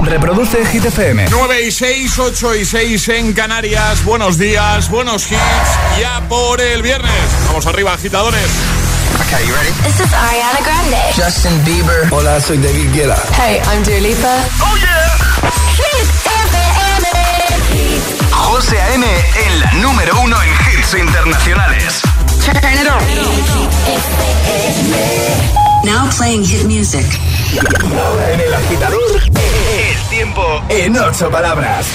Reproduce Hit FM. 9 y 6, 8 y 6 en Canarias. Buenos días, buenos hits. Ya por el viernes. Vamos arriba, agitadores. Okay, you ready? This is Ariana Grande. Justin Bieber. Hola, soy David Guetta. Hey, I'm Dua Lipa. ¡Oh, yeah! Hit FM. José A.M. en la número uno en hits internacionales. Turn it on. Now playing hit music. Ahora en el agitador, el tiempo en ocho palabras.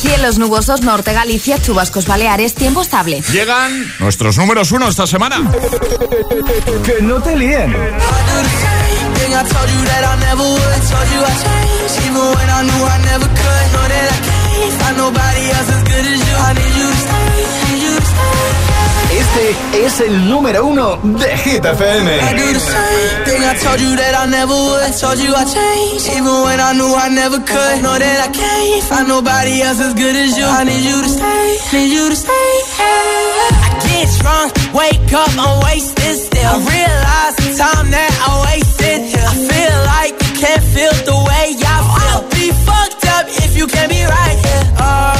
Cielos nubosos, norte Galicia, chubascos Baleares, tiempo estable. Llegan nuestros números uno esta semana. Que no te líen. I I I I I I. I. Este es el número uno de Hit I FM. do the same thing I told you that I never would. Told you I changed, even when I knew I never could. Know that I can't find nobody else as good as you. I need you to stay, need you to stay. I get drunk, wake up, I'm wasted still. I realize the time that I wasted. I feel like you can't feel the way I feel. I'll be fucked up if you can't be right here. Oh,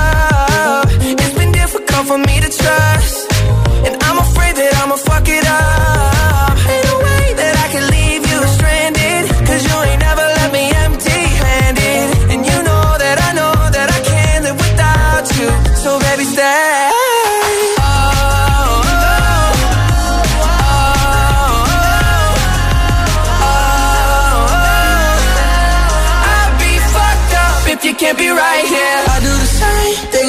And I'm afraid that I'ma fuck it up. Ain't no way that I can leave you stranded. Cause you ain't never left me empty handed. And you know that I know that I can't live without you. So baby, stay.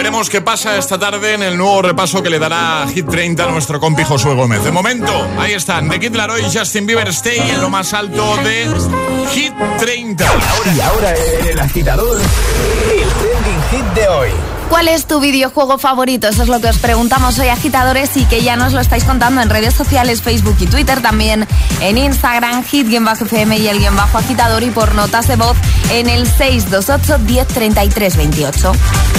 Veremos qué pasa esta tarde en el nuevo repaso que le dará Hit 30 a nuestro compi Josué Gómez. De momento, ahí están, The Kid Laroi y Justin Bieber Stay en lo más alto de Hit 30. Y ahora en el agitador, el trending hit de hoy. ¿Cuál es tu videojuego favorito? Eso es lo que os preguntamos hoy, agitadores, y que ya nos lo estáis contando en redes sociales, Facebook y Twitter, también en Instagram, hit-fm y el guion bajo agitador, y por notas de voz en el 628-103328.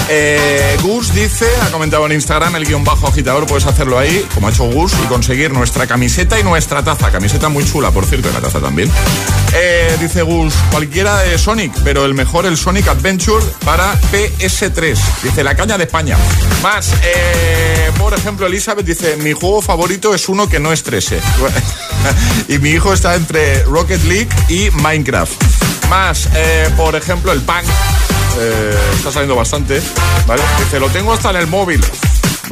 Eh, Gus dice, ha comentado en Instagram el guion bajo agitador, puedes hacerlo ahí, como ha hecho Gus, y conseguir nuestra camiseta y nuestra taza. Camiseta muy chula, por cierto, y la taza también. Eh, dice Gus, cualquiera de Sonic, pero el mejor el Sonic Adventure para PS3. Dice, la caña de España. Más, eh, por ejemplo, Elizabeth dice, mi juego favorito es uno que no estrese. y mi hijo está entre Rocket League y Minecraft. Más, eh, por ejemplo, el Punk. Está saliendo bastante, ¿vale? Dice, lo tengo hasta en el móvil.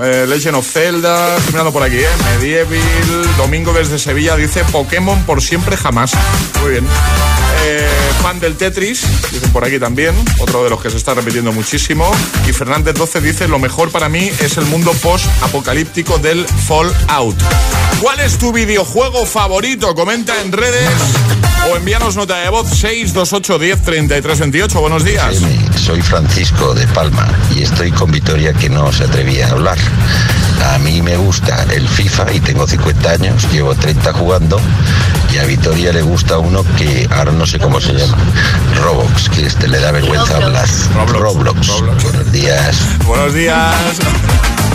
Eh, Legend of Zelda, mirando por aquí, ¿eh? Medieval, Domingo desde Sevilla dice Pokémon por siempre jamás. Muy bien. Eh, fan del Tetris, dicen por aquí también, otro de los que se está repitiendo muchísimo. Y Fernández 12 dice, lo mejor para mí es el mundo post-apocalíptico del Fallout. ¿Cuál es tu videojuego favorito? Comenta en redes o envíanos nota de voz 628 10 33 28. Buenos días. Soy Francisco de Palma y estoy con Vitoria que no se atrevía a hablar. A mí me gusta el FIFA y tengo 50 años, llevo 30 jugando y a Vitoria le gusta uno que ahora no sé cómo se llama. Roblox, que este le da vergüenza hablar. Roblox. Roblox. Roblox. Buenos días. Buenos días.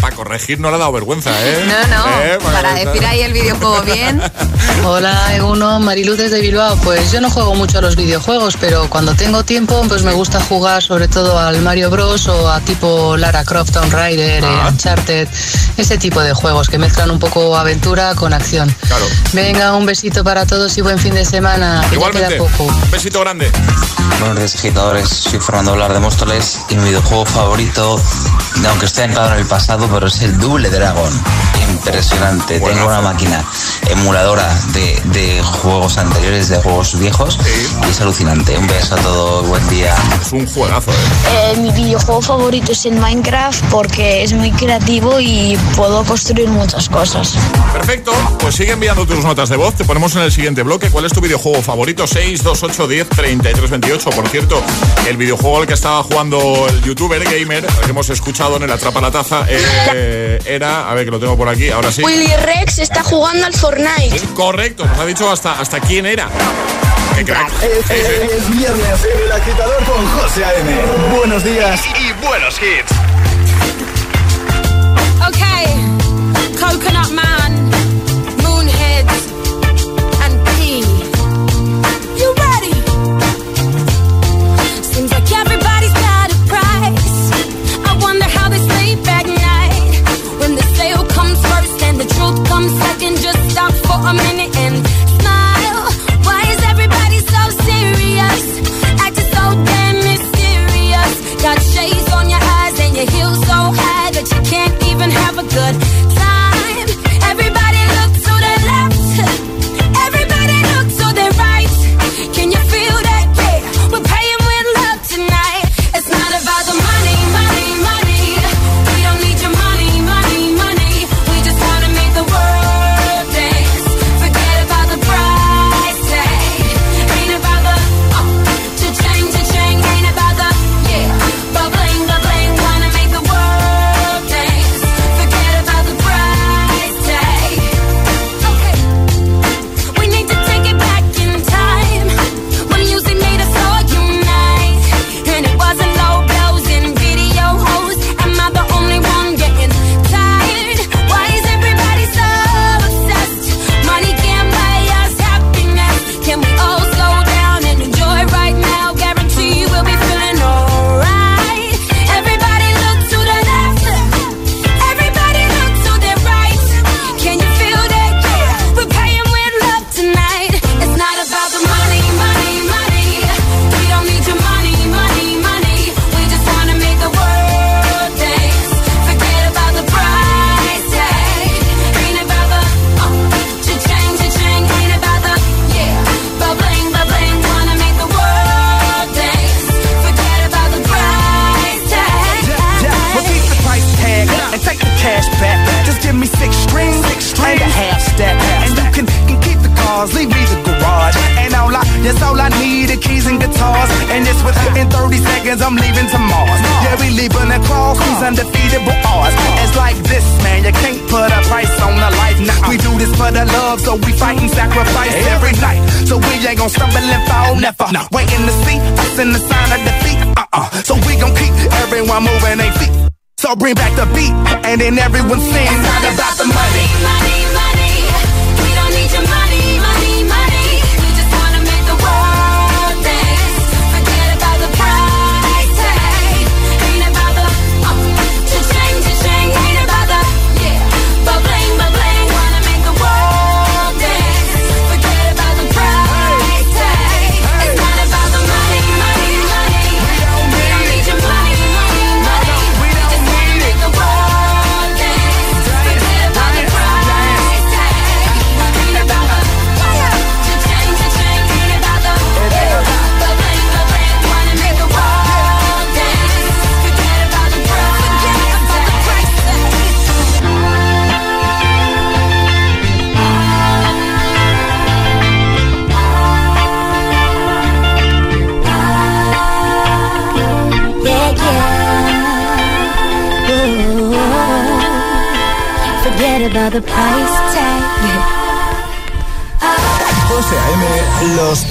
Para corregir no le ha dado vergüenza, ¿eh? No, no, Eh, para decir ahí el videojuego bien. Hola, Eguno, Mariluz desde Bilbao. Pues yo no juego mucho a los videojuegos, pero cuando tengo tiempo, pues me gusta jugar sobre todo al Mario Bros. o a tipo Lara Croft, Tomb Raider, eh, Ah. Ese tipo de juegos que mezclan un poco aventura con acción. Venga, un besito para todos y buen fin de semana. Igualmente. Poco. Un besito grande. Buenos días, agitadores. Soy Fernando Blar de Móstoles y mi videojuego favorito, aunque esté anclado en el pasado, pero es el Double Dragon impresionante. Tengo una máquina emuladora de, de, juegos anteriores, de juegos viejos, sí. es alucinante. Un beso a todos, buen día. Es un juegazo, eh. ¿eh? mi videojuego favorito es el Minecraft porque es muy creativo y puedo construir muchas cosas. Perfecto, pues sigue enviando tus notas de voz. Te ponemos en el siguiente bloque. ¿Cuál es tu videojuego favorito? 6, 2, 8, 10, 33, 28. Por cierto, el videojuego al que estaba jugando el youtuber gamer, que hemos escuchado en el Atrapa la Taza, eh, era, a ver que lo tengo por aquí, ahora sí. Willy Rex está jugando al Fortnite. Correcto, nos ha dicho hasta, hasta quién era. ¿Qué crack? Este es, viernes en el agitador con José A.M. Buenos días y buenos hits. Okay, Coconut Man. never good.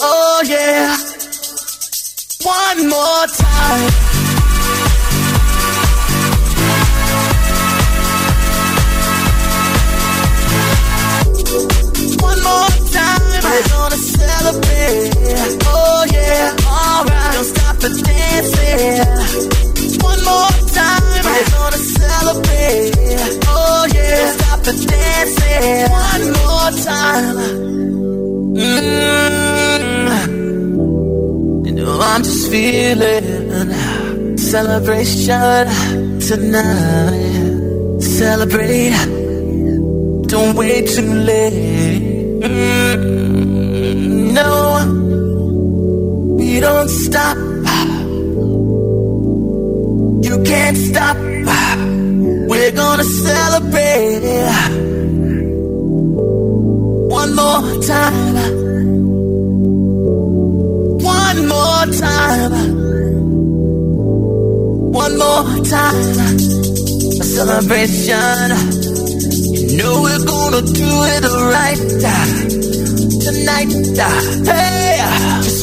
Oh yeah. One more time. One more We're gonna celebrate. Oh yeah, alright. Don't stop the dancing. One more time. We're gonna celebrate. Oh yeah, don't stop the dancing. One more time. Mm. You know I'm just feeling celebration tonight. Celebrate. Don't wait too late. Mm, no, we don't stop. You can't stop. We're gonna celebrate. One more time. One more time. One more time. A celebration. You know we're gonna do it right tonight. Hey, just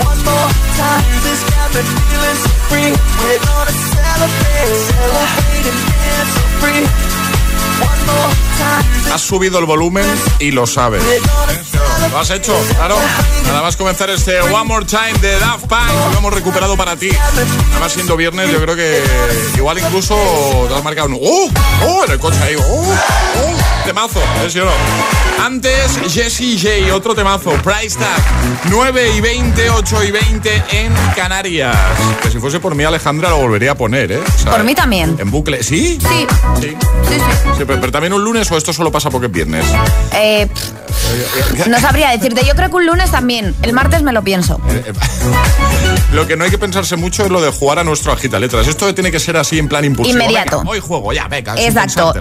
One more time. Music's got me feeling so free. We're gonna celebrate, celebrate and dance so free. One more time. Has subido el volumen y lo sabes. Lo has hecho, claro. Nada más comenzar este One More Time de Daft Punk. Lo hemos recuperado para ti. Además, siendo viernes, yo creo que igual incluso te has marcado un. ¡Oh! ¡Oh! En el coche ahí. ¡Oh! ¡Oh! Temazo, ¿sí o no? Antes, Jessie J, otro temazo. Price Tag. 9 y 20, 8 y 20 en Canarias. Que si fuese por mí, Alejandra lo volvería a poner, ¿eh? O sea, por mí también. En bucle. ¿Sí? Sí. Sí. Sí, sí. Sí, pero, pero también un lunes o esto solo pasa porque es viernes. Eh, no sabría decirte. Yo creo que un lunes también. El martes me lo pienso. Eh, Lo que no hay que pensarse mucho es lo de jugar a nuestro agita letras. Esto tiene que ser así en plan impulsivo. Inmediato. Venga, hoy juego, ya, venga. Exacto.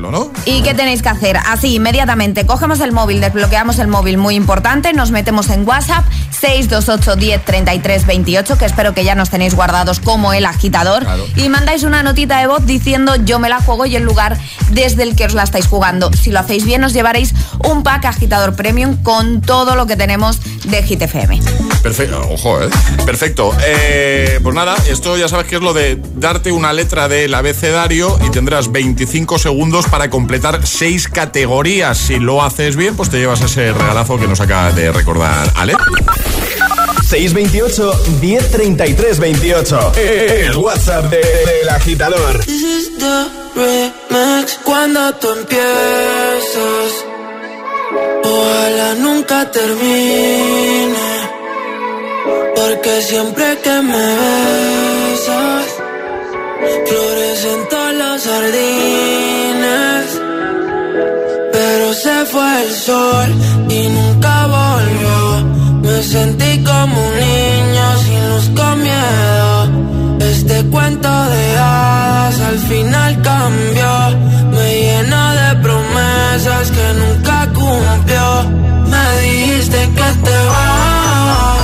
¿Y qué tenéis que hacer? Así, inmediatamente, cogemos el móvil, desbloqueamos el móvil, muy importante, nos metemos en WhatsApp 628 10 33 28, que espero que ya nos tenéis guardados como el agitador, Claro. y mandáis una notita de voz diciendo yo me la juego y el lugar desde el que os la estáis jugando. Si lo hacéis bien, os llevaréis un pack agitador premium con todo lo que tenemos de Hit FM. Perfecto, ojo, ¿eh? Perfecto. Eh, pues nada, esto ya sabes que es lo de darte una letra del abecedario y tendrás 25 segundos para completar seis categorías. Si lo haces bien, pues te llevas ese regalazo que nos acaba de recordar Ale. 628 1033 28. El WhatsApp de- del agitador. This is the remix. Cuando tú empiezas, ojalá nunca termine. Porque siempre que me besas, florecen todos los jardines. Pero se fue el sol y nunca volvió. Me sentí como un niño sin luz con miedo. Este cuento de hadas al final cambió. Me llenó de promesas que nunca cumplió. Me dijiste que te vas,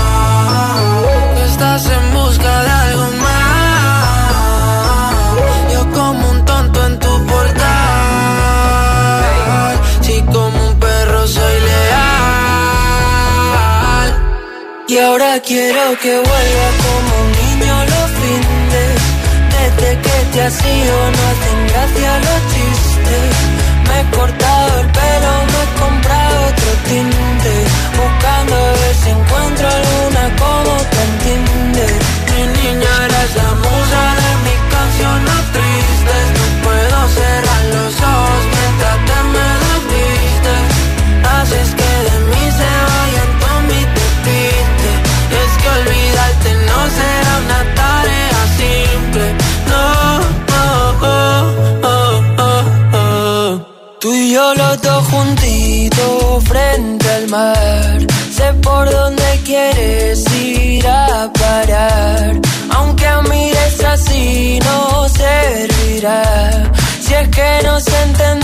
que estás en busca de algo más. Yo como un tonto en tu portal. Si como un perro soy leal. Y ahora quiero que vuelva como un niño fines. Desde que te has ido no hacen gracia los chistes. Me he cortado el pelo, me he comprado otro tinte. Buscando a ver si encuentro alguna como te entiende. Mi niña eres la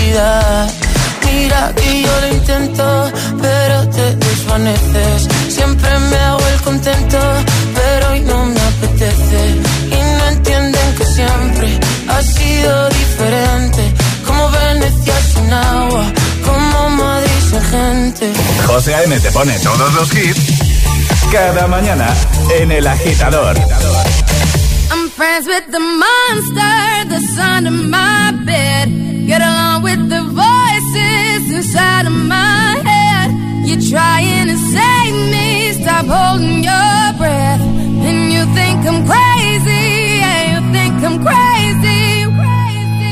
electricidad Mira que yo lo intento, pero te desvaneces. Siempre me hago el contento, pero hoy no me apetece. Y no entienden que siempre ha sido diferente. Como Venecia sin agua, como Madrid sin gente. José A.M. te pone todos los hits cada mañana en El Agitador. I'm friends with the monster that's under my bed. Get along with the voices inside of my head. You're trying to save me, stop holding your breath. And you think I'm crazy,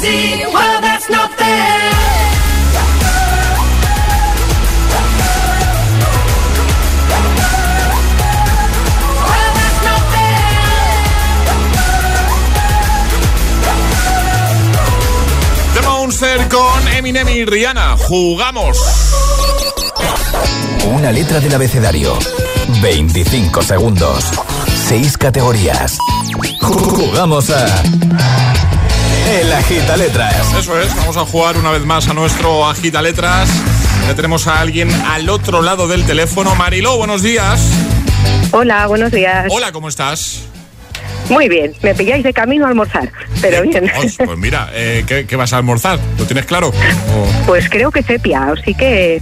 crazy? Well, that's not fair. Con Eminem y Rihanna. Jugamos. Una letra del abecedario. 25 segundos. 6 categorías. Jugamos a. El Agita Letras. Eso es, vamos a jugar una vez más a nuestro Agita Letras. Ya tenemos a alguien al otro lado del teléfono. Mariló, buenos días. Hola, buenos días. Hola, ¿cómo estás? Muy bien, me pilláis de camino a almorzar, pero bien. Pues, pues mira, eh, ¿qué, qué vas a almorzar? ¿Lo tienes claro? O- Pues creo que sepia, así que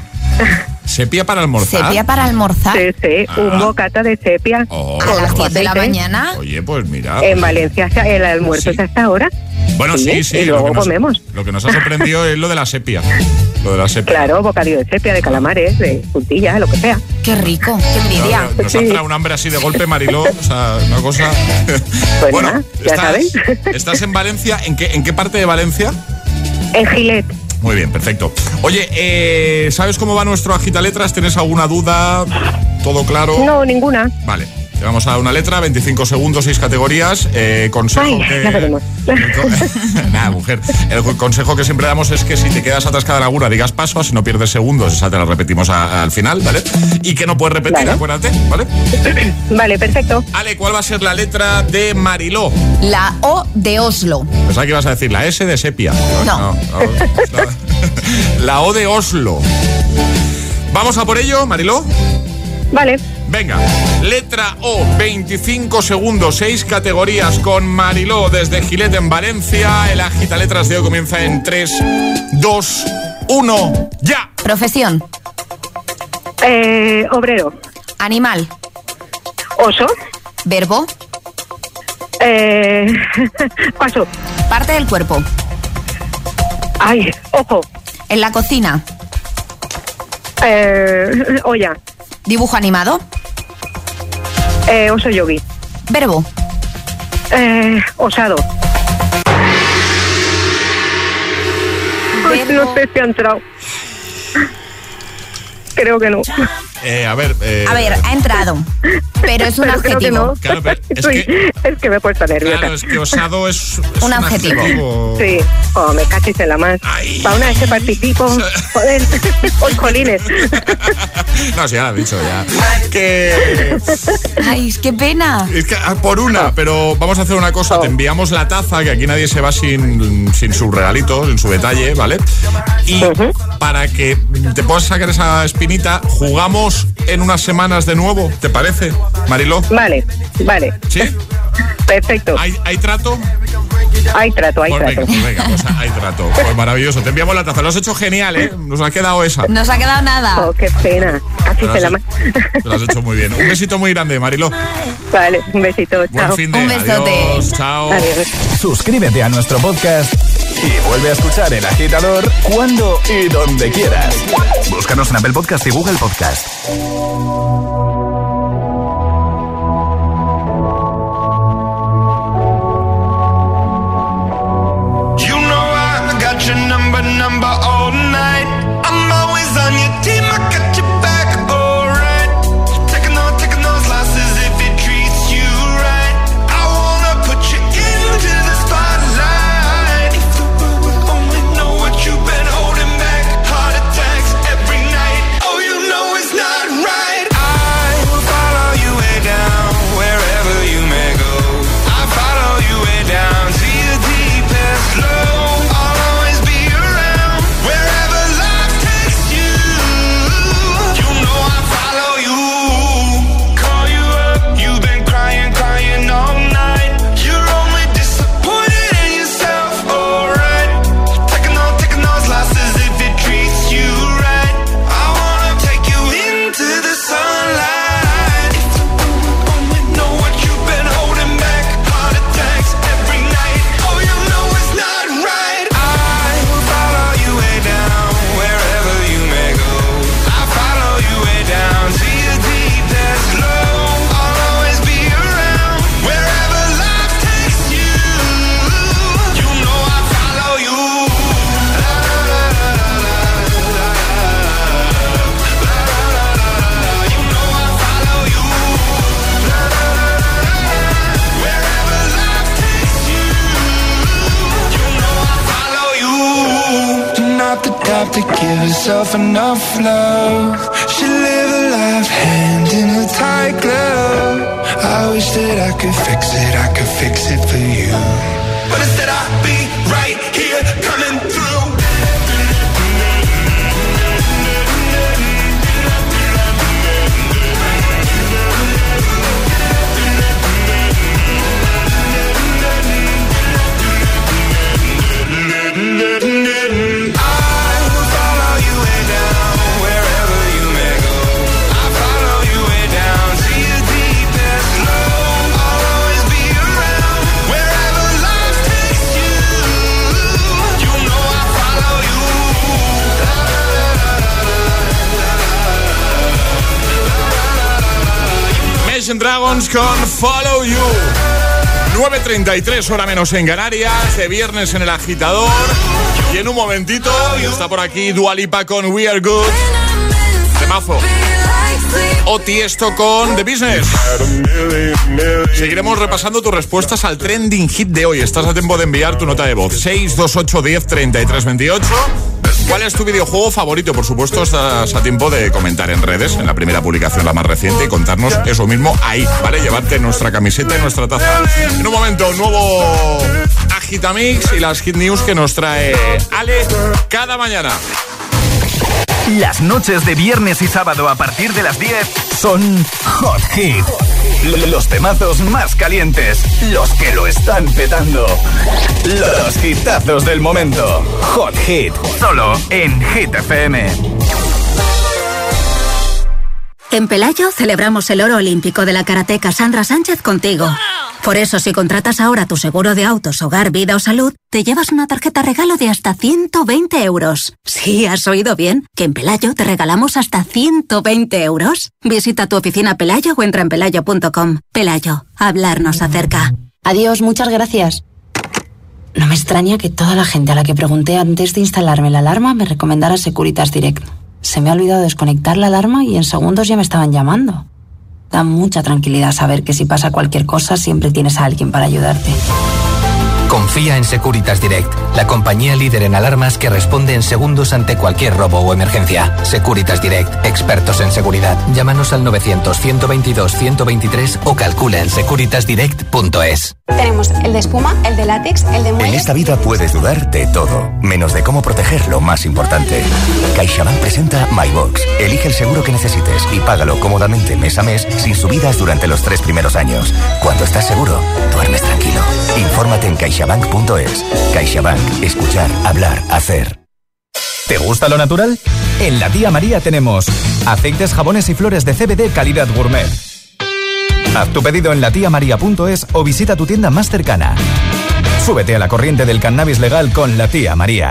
¿Sepia para almorzar? ¿Sepia para almorzar? sí, sí, Ah. un bocata de sepia. Oh. ¿A las 10 de la mañana? Oye, pues mira. En Valencia el almuerzo es hasta ahora. Bueno, sí, sí. Y lo luego que nos- comemos. Lo que nos ha sorprendido es lo de la sepia. Lo de la sepia. Claro, bocadillo de sepia, de calamares, de puntilla, lo que sea. Qué rico, qué envidia. Nos, nos ha entrado un hambre así de golpe, Mariló. O sea, una cosa. Pues bueno, nada, ya estás, sabéis. estás en Valencia. ¿En qué, ¿En qué parte de Valencia? En Gilet. Muy bien, perfecto. Oye, eh, ¿sabes cómo va nuestro agita letras? ¿Tienes alguna duda? ¿Todo claro? No, ninguna. Vale. Te vamos a dar una letra, 25 segundos, 6 categorías. Eh, consejo Ay, que. Nada, mujer. El consejo que siempre damos es que si te quedas atascada en alguna, digas paso, si no pierdes segundos, esa te la repetimos a- al final, ¿vale? Y que no puedes repetir, Vale. acuérdate, ¿vale? Vale, perfecto. Ale, ¿cuál va a ser la letra de Mariló? La O de Oslo. Pensaba que ibas a decir la S de sepia. No. no. La O de Oslo. ¿Vamos a por ello, Mariló? Vale. Venga, letra O, 25 segundos, 6 categorías con Mariló desde Gilet en Valencia. El agita letras de hoy comienza en 3, 2, 1, ya. Profesión. Eh, obrero. Animal. Oso. Verbo. Eh, paso. Parte del cuerpo. Ay, ojo. En la cocina. Eh, olla. Dibujo animado. Eh, oso yogi. Verbo. Eh, osado. Ay, no sé si ha entrado. Creo que no. Eh, a ver, eh, A ver, ha entrado. Pero es un Pero creo que adjetivo. no. Claro, pero es que- es que me he puesto nerviosa. Claro, es que osado es, es Un adjetivo. Sí, oh, me cachis en la más. Para una vez que participo, joder, hoy colines. No, sí, ya lo he dicho ya. Que Ay, qué pena. Es que ah, por una, pero vamos a hacer una cosa. Te enviamos la taza, que aquí nadie se va sin, sin sus regalitos, sin su detalle, ¿vale? Y para que te puedas sacar esa espinita, jugamos en unas semanas de nuevo, ¿te parece, Mariló? Vale, vale. ¿Sí? Perfecto. ¿Hay, hay trato? Hay trato, hay Pues venga, trato. pues venga, pues hay trato. Pues maravilloso. Te enviamos la taza. Lo has hecho genial, ¿eh? Nos ha quedado esa. No se ha quedado nada. Oh, qué pena. Casi se la has- más. Lo has hecho muy bien. Un besito muy grande, Mariló. Vale, un besito. Buen Chao. fin de Adiós, chao. Adiós. Suscríbete a nuestro podcast y vuelve a escuchar El Agitador cuando y donde quieras. Búscanos en Apple Podcast y Google Podcast. You know I got your number, number herself enough love. 9.33 hora menos en Canarias, de viernes en el agitador. Y en un momentito está por aquí Dualipa con We Are Good. Temazo. O Tiesto con The Business. Seguiremos repasando tus respuestas al trending hit de hoy. Estás a tiempo de enviar tu nota de voz. 628 10 33 28. ¿Cuál es tu videojuego favorito? Por supuesto, estás a tiempo de comentar en redes, en la primera publicación, la más reciente, y contarnos eso mismo ahí, ¿vale? Llevarte nuestra camiseta y nuestra taza. En un momento, nuevo Agitamix y las hit news que nos trae Ale cada mañana. Las noches de viernes y sábado a partir de las 10 son Hot Hit. Los temazos más calientes, los que lo están petando. Los hitazos del momento. Hot Hit, solo en Hit FM. En Pelayo celebramos el oro olímpico de la karateca Sandra Sánchez contigo. Por eso, si contratas ahora tu seguro de autos, hogar, vida o salud, te llevas una tarjeta regalo de hasta 120 euros. Sí, has oído bien, que en Pelayo te regalamos hasta 120 euros. Visita tu oficina Pelayo o entra en pelayo.com. Pelayo, hablarnos acerca. Adiós, muchas gracias. No me extraña que toda la gente a la que pregunté antes de instalarme la alarma me recomendara Securitas Direct. Se me ha olvidado desconectar la alarma y en segundos ya me estaban llamando. Da mucha tranquilidad saber que si pasa cualquier cosa siempre tienes a alguien para ayudarte. Confía en Securitas Direct, la compañía líder en alarmas que responde en segundos ante cualquier robo o emergencia. Securitas Direct, expertos en seguridad. Llámanos al 900-122-123 o calcula en securitasdirect.es. Tenemos el de espuma, el de látex, el de muelle. En esta vida puedes dudar de todo, menos de cómo proteger lo más importante. CaixaBank presenta MyBox. Elige el seguro que necesites y págalo cómodamente mes a mes sin subidas durante los tres primeros años. Cuando estás seguro, duermes tranquilo. Infórmate en caixabank.es. CaixaBank. Escuchar, hablar, hacer. ¿Te gusta lo natural? En la tía María tenemos aceites, jabones y flores de CBD calidad gourmet. Haz tu pedido en latiamaria.es o visita tu tienda más cercana. Súbete a la corriente del cannabis legal con la tía María.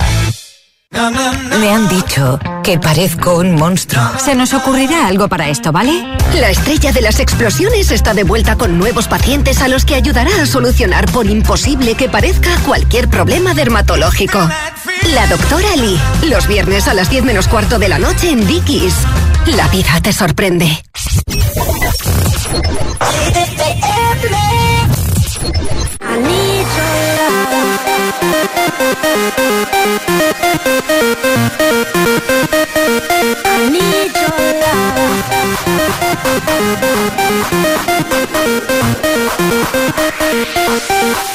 Me han dicho que parezco un monstruo. Se nos ocurrirá algo para esto, ¿vale? La estrella de las explosiones está de vuelta con nuevos pacientes a los que ayudará a solucionar por imposible que parezca cualquier problema dermatológico. La doctora Lee, los viernes a las 10 menos cuarto de la noche en Dickies. La vida te sorprende. I need your love.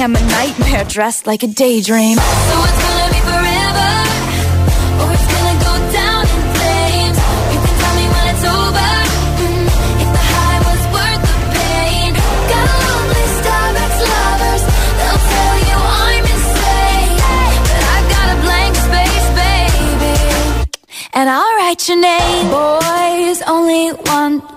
Darling, I'm a nightmare dressed like a daydream. So it's gonna be forever, or it's gonna go down in flames. You can tell me when it's over. mm, if the high was worth the pain. Got ex-lovers. They'll tell you I'm insane. But I've got a blank space, baby. And I'll write your name. Boys only want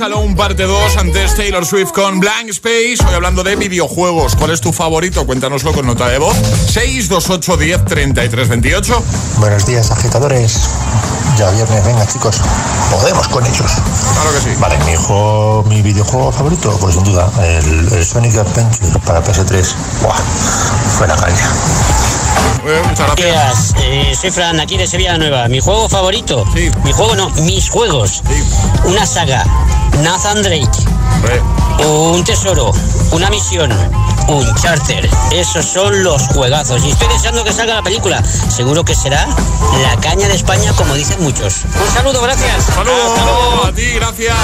Max, Alone Parte 2, antes Taylor Swift con Blank Space. Hoy hablando de videojuegos. ¿Cuál es tu favorito? Cuéntanoslo con nota de voz. 628 10 33 28. Buenos días, agitadores. Ya viernes, venga chicos, podemos con ellos. Claro que sí. Vale, mi, juego, mi videojuego favorito, pues sin duda, el, el Sonic Adventure para PS3. Buah, fue la caña. Eh, muchas Buenos días, eh, soy Fran, aquí de Sevilla Nueva. Mi juego favorito, mi juego no, mis juegos. Una saga, Nathan Drake, un tesoro, una misión, un charter. Esos son los juegazos. Y estoy deseando que salga la película. Seguro que será la caña de España, como dicen muchos. Un saludo, gracias. Saludos a ti, gracias.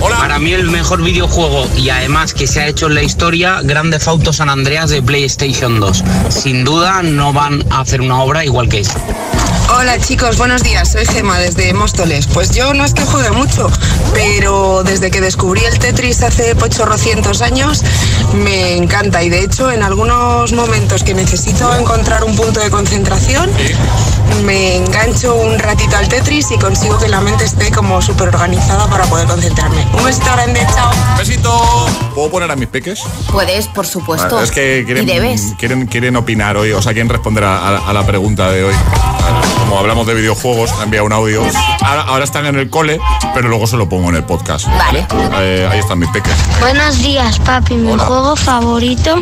Para mí el mejor videojuego y además que se ha hecho en la historia, Grande Auto San Andreas de PlayStation 2. Sin duda no van a hacer una obra igual que esa. Hola chicos, buenos días, soy Gema desde Móstoles. Pues yo no es que juegue mucho, pero desde que descubrí el Tetris hace pochorrocientos años, me encanta y de hecho en algunos momentos que necesito encontrar un punto de concentración, me engancho un ratito al Tetris y consigo que la mente esté como súper organizada para poder concentrarme. Un besito grande, chao. Besito. ¿Puedo poner a mis peques? Puedes, por supuesto. Ah, Es que quieren, y debes. quieren, quieren opinar hoy, o sea, quieren responder a, a- a la pregunta de hoy. Como hablamos de videojuegos, enviado un audio. Ahora, ahora están en el cole, pero luego se lo pongo en el podcast. Vale. Eh, ahí están mis peques. Buenos días, papi. Mi juego favorito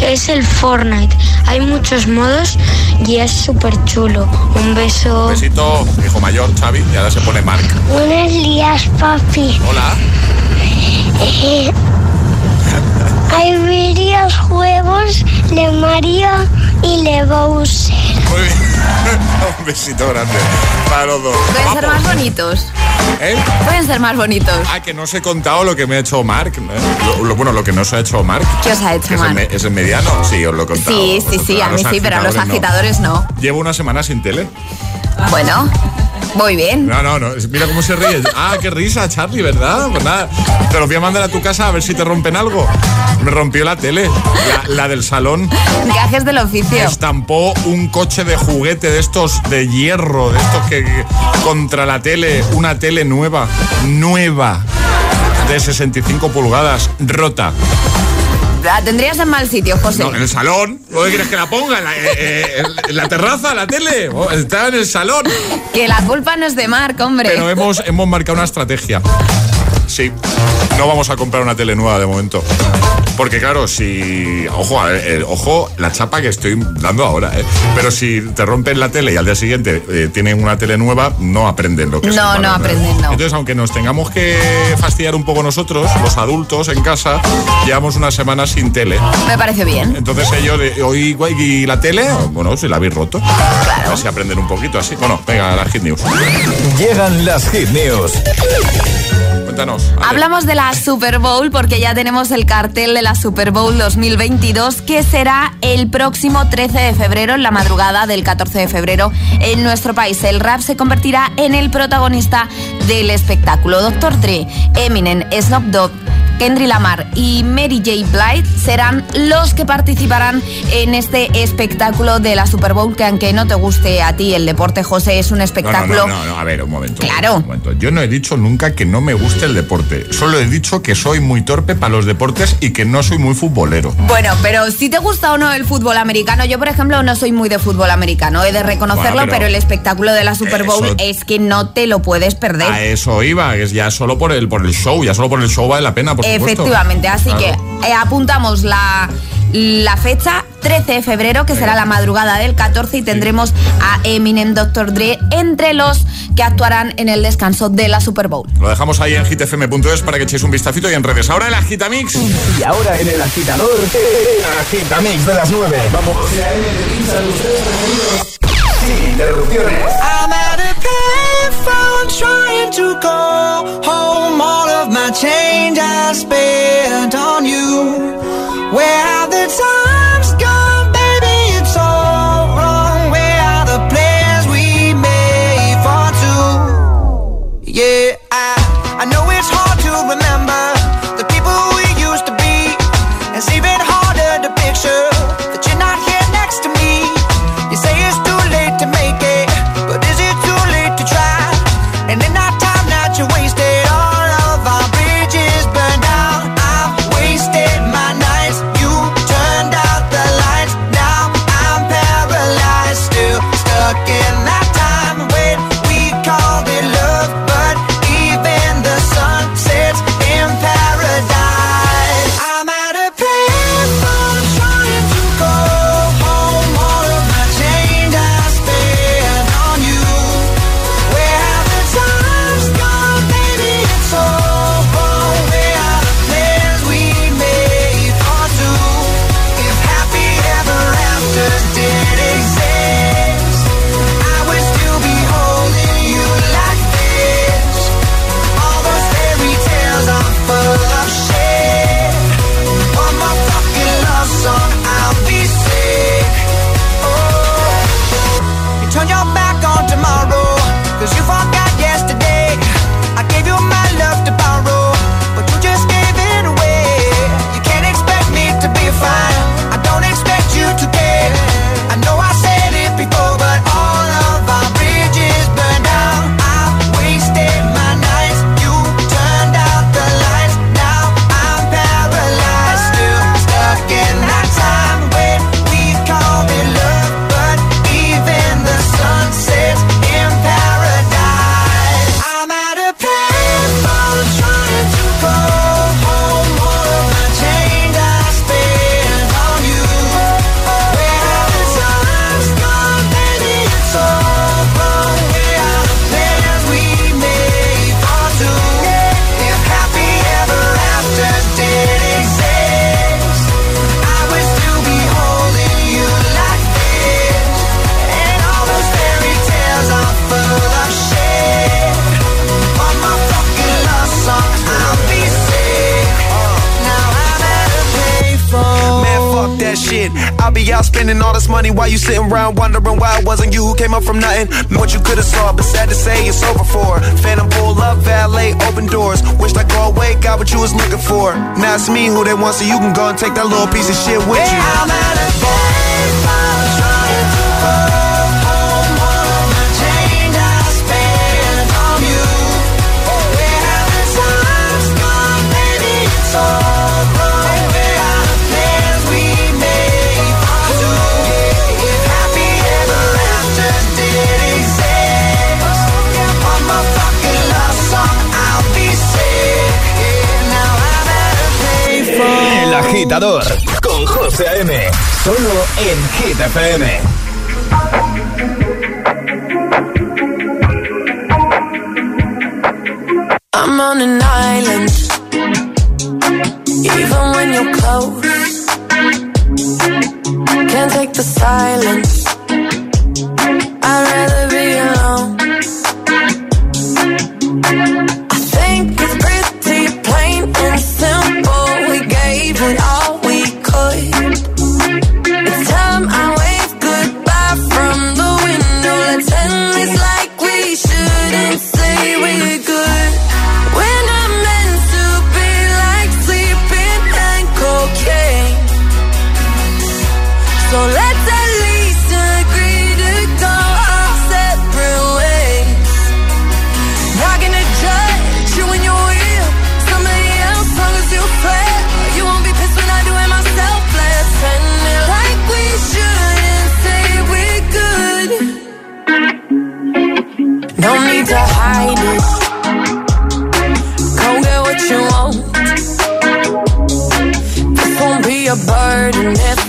es el Fortnite. Hay muchos modos y es súper chulo. Un beso. Besito, hijo mayor, Xavi, y ahora se pone Marc. Buenos días, papi. Hola. Eh, videojuegos de Mario y de Bowser. Muy bien. un besito grande para los dos. Pueden ser más bonitos. ¿Eh? Pueden ser más bonitos. Ah, que no os he contado lo que me ha hecho Marc. ¿eh? Lo, lo- bueno, lo que no os ha hecho Marc. ¿Qué os ha hecho, es, el, me- es el mediano. Sí, os lo he contado. Sí, sí, sí, a mí sí, pero a los agitadores no. Llevo una semana sin tele. Bueno, muy bien. No, no, no. Mira cómo se ríe. Ah, qué risa, Charlie, ¿verdad? Pues nada, te los voy a mandar a tu casa a ver si te rompen algo. Me rompió la tele, la, la del salón. Gajes del oficio. Estampó un coche de juguete de estos de hierro, de estos que que contra la tele, una tele nueva, nueva, de 65 pulgadas, rota. La tendrías en mal sitio, José. No, en el salón. ¿Dónde quieres que la ponga? ¿En la, eh, eh, en la terraza, la tele? Está en el salón. Que la culpa no es de Marc, hombre. Pero hemos, hemos marcado una estrategia. Sí, no vamos a comprar una tele nueva de momento. Porque claro, si... Ojo, eh, ojo, la chapa que estoy dando ahora, ¿eh? Pero si te rompen la tele y al día siguiente eh, tienen una tele nueva, no aprenden lo que No, no aprenden, no. Entonces, aunque nos tengamos que fastidiar un poco nosotros, los adultos en casa, llevamos una semana sin tele. Me parece bien. Entonces ellos, de, hoy, ¿y la tele? Bueno, si la habéis roto. Claro. A ver si aprenden un poquito así. Bueno, venga, las Hit News. Llegan las Hit News. Hablamos de la Super Bowl porque ya tenemos el cartel de la Super Bowl 2022 que será el próximo 13 de febrero, en la madrugada del 14 de febrero en nuestro país. El rap se convertirá en el protagonista del espectáculo. Doctor Dre, Eminem, Snoop Dogg, Kendry Lamar y Mary J. Blige serán los que participarán en este espectáculo de la Super Bowl, que aunque no te guste a ti el deporte, José, es un espectáculo... No, no, no, a ver, un momento. Claro. Un momento. Yo no he dicho nunca que no me guste el deporte, solo he dicho que soy muy torpe para los deportes y que no soy muy futbolero. Bueno, pero si te gusta o no el fútbol americano, yo por ejemplo no soy muy de fútbol americano, he de reconocerlo, Bueno, pero- pero, el espectáculo de la Super Bowl Eso- es que no te lo puedes perder. A eso iba, es ya solo por el, por el show, ya solo por el show vale la pena, por supuesto. Efectivamente, así Claro. que eh, apuntamos la, la fecha 13 de febrero, que será la madrugada del 14, y tendremos a Eminem, Dr. Dre entre los que actuarán en el descanso de la Super Bowl. Lo dejamos ahí en hitfm.es para que echéis un vistacito y en redes. Ahora el Agitamix. Y ahora en el agitador, el agitamix de las 9. Vamos. Sin interrupciones. I'm trying to call home all of my change I spent on you. Where have the times wasn't you who came up from nothing. What you could have saw, but sad to say it's over for. Phantom pull up, valet, open doors. Wished I go away, got what you was looking for. Now it's me who they want, so you can go and take that little piece of shit with you. I'm at a payphone agitador con José A.M. Solo en Hit FM. I'm on an island. Even when you're close, can't take the silence. Burden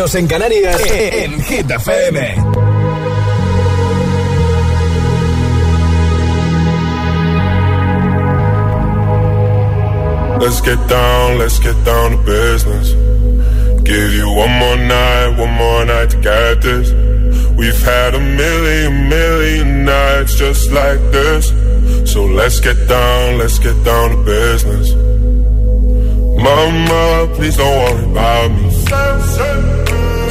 menos en Canarias, en Hit FM. Let's get down, let's get down to business. Give you one more night, one more night to get this. We've had a million, million nights just like this. So let's get down, let's get down to business. Mama, please don't worry about me.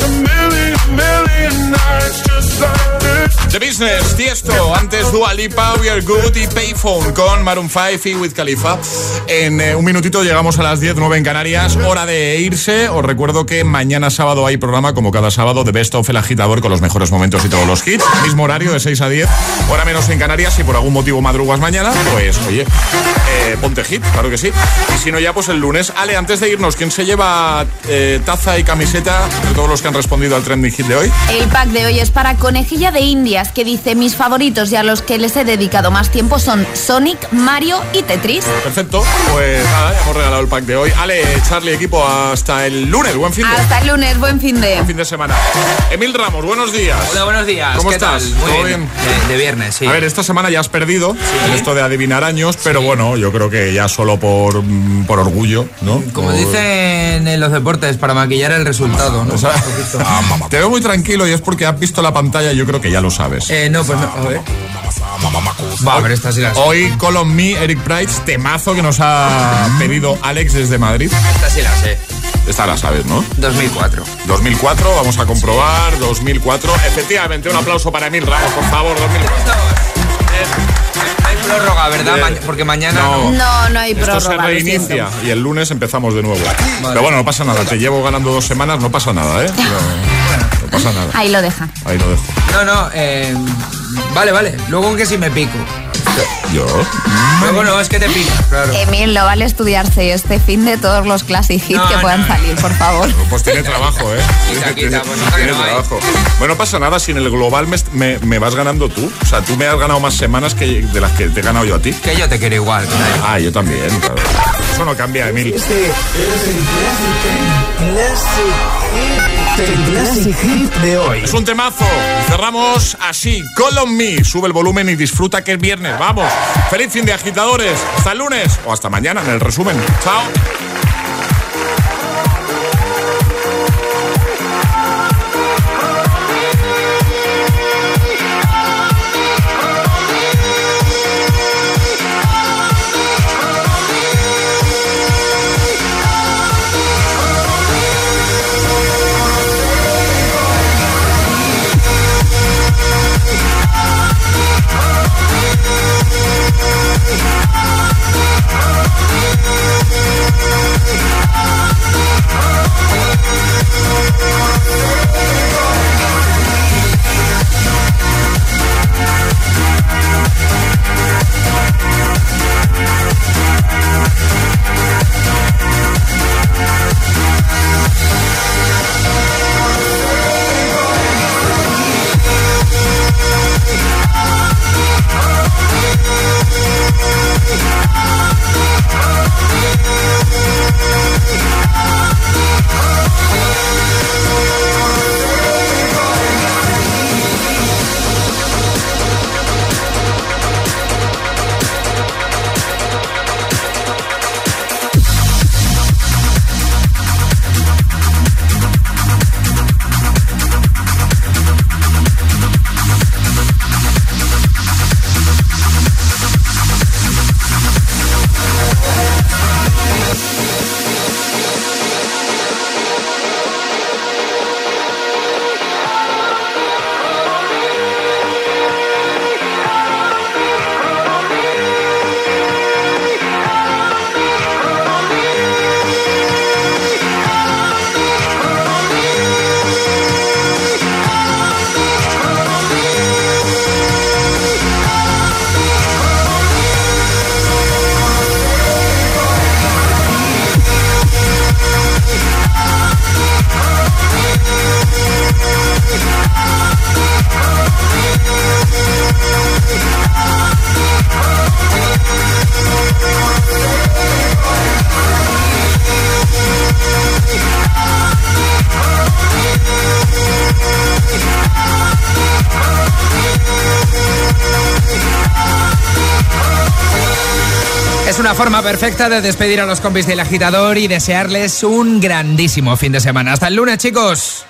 had a million, million nights. The Business, Tiesto, antes Dua Lipa, We Are Good y Payphone con Maroon 5 y With Khalifa. En eh, un minutito llegamos a las 10, 9 en Canarias, hora de irse. Os recuerdo que mañana sábado hay programa, como cada sábado, de Best of El Agitador con los mejores momentos y todos los hits. Mismo horario de 6 a 10, hora menos en Canarias. Si por algún motivo madrugas mañana, pues oye, eh, ponte hit, claro que sí. Y si no, ya pues el lunes. Ale, antes de irnos, ¿quién se lleva eh, taza y camiseta de todos los que han respondido al trending hit de hoy? El pack de hoy es para Conejilla de Indias, que dice mis favoritos y a los que les he dedicado más tiempo son Sonic, Mario y Tetris. Perfecto, pues nada, ya hemos regalado el pack de hoy. Ale, Charlie, equipo, hasta el lunes, buen fin de Hasta el lunes, buen fin de. Buen fin de semana. Emil Ramos, buenos días. Hola, buenos días. ¿Cómo ¿Qué estás? tal? Muy ¿Todo bien. bien? De, de viernes, sí. A ver, esta semana ya has perdido en esto de adivinar años, pero bueno, yo creo que ya solo por, por orgullo, ¿no? Como Por- dicen en los deportes, para maquillar el resultado, ¿no? O sea, te veo muy tranquilo y es porque has visto la pantalla, yo creo que ya lo sabes. Eh, no, pues no. A ver. Va, a ver, esta sí la sé. Hoy Call on Me, Eric Price, temazo que nos ha pedido Alex desde Madrid. Esta sí la sé. Esta la sabes, ¿no? 2004. 2004, vamos a comprobar, 2004. Efectivamente, un aplauso para Emil Ramos, por favor, 2004. Hay prórroga, ¿verdad? Ma- porque mañana No. no. No, no hay Esto se prórroga. reinicia y el lunes empezamos de nuevo. Pero bueno, no pasa nada, te llevo ganando dos semanas, no pasa nada, ¿eh? No, no pasa nada. Ahí lo deja. Ahí lo dejo. No, no, eh, vale, vale. Luego que si me pico. ¿Yo? Luego no, es que te pico, claro. Emil, no vale estudiarse este fin de todos los classic hits No, que puedan no, salir, por favor. Pues tiene trabajo, ¿eh? Quita, Tiene- quita, pues tiene hay. trabajo. Bueno, no pasa nada, si en el global me, me- me vas ganando tú. O sea, tú me has ganado más semanas que de las que te he ganado yo a ti. Que yo te quiero igual. nadie. Ah, yo también, claro. Eso no cambia, Emil. El Classic Hit de hoy. Es un temazo. Cerramos así. Call on me. Sube el volumen y disfruta que es viernes. Vamos. Feliz fin de agitadores. Hasta el lunes o hasta mañana en el resumen. Chao. Perfecta de despedir a los compis del agitador y desearles un grandísimo fin de semana. Hasta el lunes, chicos.